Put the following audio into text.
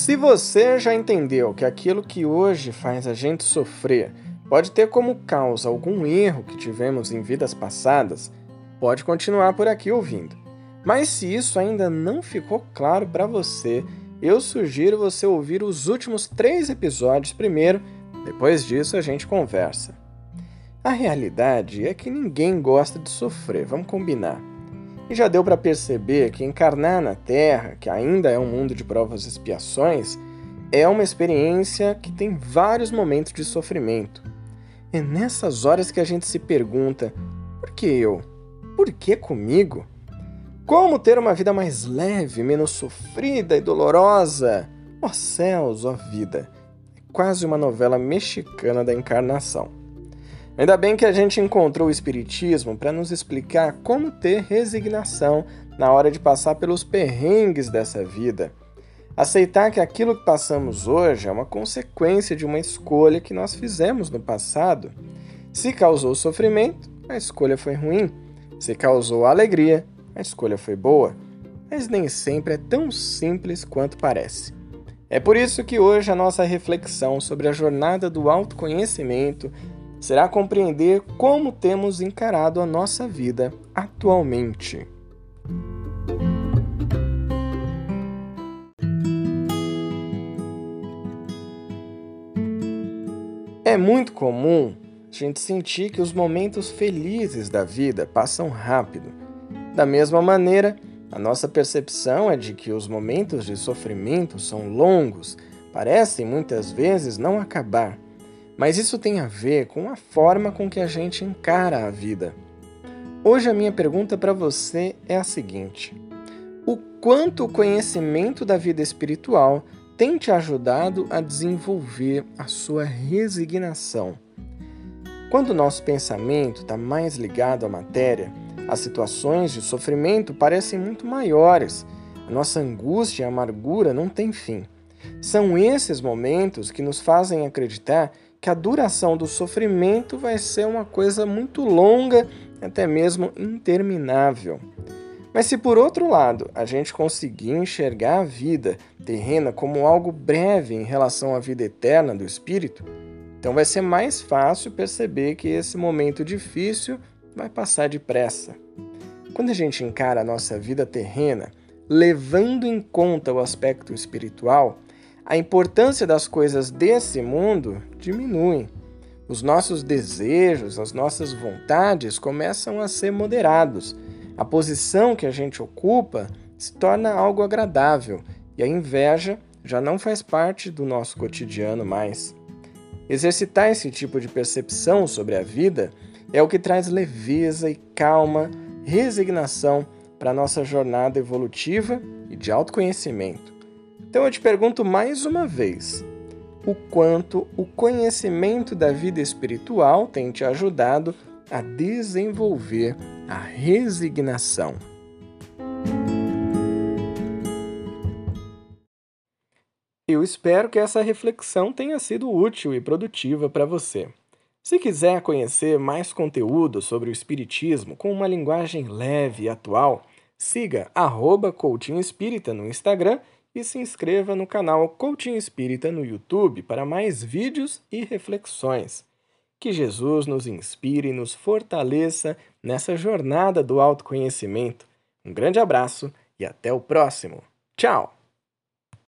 Se você já entendeu que aquilo que hoje faz a gente sofrer pode ter como causa algum erro que tivemos em vidas passadas, pode continuar por aqui ouvindo. Mas se isso ainda não ficou claro para você, eu sugiro você ouvir os últimos três episódios primeiro, depois disso a gente conversa. A realidade é que ninguém gosta de sofrer, vamos combinar. E já deu para perceber que encarnar na Terra, que ainda é um mundo de provas e expiações, é uma experiência que tem vários momentos de sofrimento. É nessas horas que a gente se pergunta: por que eu? Por que comigo? Como ter uma vida mais leve, menos sofrida e dolorosa? Ó oh, céus, ó oh, vida! É quase uma novela mexicana da encarnação. Ainda bem que a gente encontrou o Espiritismo para nos explicar como ter resignação na hora de passar pelos perrengues dessa vida. Aceitar que aquilo que passamos hoje é uma consequência de uma escolha que nós fizemos no passado. Se causou sofrimento, a escolha foi ruim. Se causou alegria, a escolha foi boa. Mas nem sempre é tão simples quanto parece. É por isso que hoje a nossa reflexão sobre a jornada do autoconhecimento será compreender como temos encarado a nossa vida atualmente. É muito comum a gente sentir que os momentos felizes da vida passam rápido. Da mesma maneira, a nossa percepção é de que os momentos de sofrimento são longos, parecem muitas vezes não acabar. Mas isso tem a ver com a forma com que a gente encara a vida. Hoje a minha pergunta para você é a seguinte: o quanto o conhecimento da vida espiritual tem te ajudado a desenvolver a sua resignação? Quando o nosso pensamento está mais ligado à matéria, as situações de sofrimento parecem muito maiores. A nossa angústia e amargura não têm fim. São esses momentos que nos fazem acreditar que a duração do sofrimento vai ser uma coisa muito longa, até mesmo interminável. Mas se por outro lado a gente conseguir enxergar a vida terrena como algo breve em relação à vida eterna do espírito, então vai ser mais fácil perceber que esse momento difícil vai passar depressa. Quando a gente encara a nossa vida terrena, levando em conta o aspecto espiritual, a importância das coisas desse mundo diminui. Os nossos desejos, as nossas vontades começam a ser moderados. A posição que a gente ocupa se torna algo agradável e a inveja já não faz parte do nosso cotidiano mais. Exercitar esse tipo de percepção sobre a vida é o que traz leveza e calma, resignação para a nossa jornada evolutiva e de autoconhecimento. Então eu te pergunto mais uma vez: o quanto o conhecimento da vida espiritual tem te ajudado a desenvolver a resignação? Eu espero que essa reflexão tenha sido útil e produtiva para você. Se quiser conhecer mais conteúdo sobre o Espiritismo com uma linguagem leve e atual, siga arroba Espírita no Instagram e se inscreva no canal Coaching Espírita no YouTube para mais vídeos e reflexões. Que Jesus nos inspire e nos fortaleça nessa jornada do autoconhecimento. Um grande abraço e até o próximo. Tchau!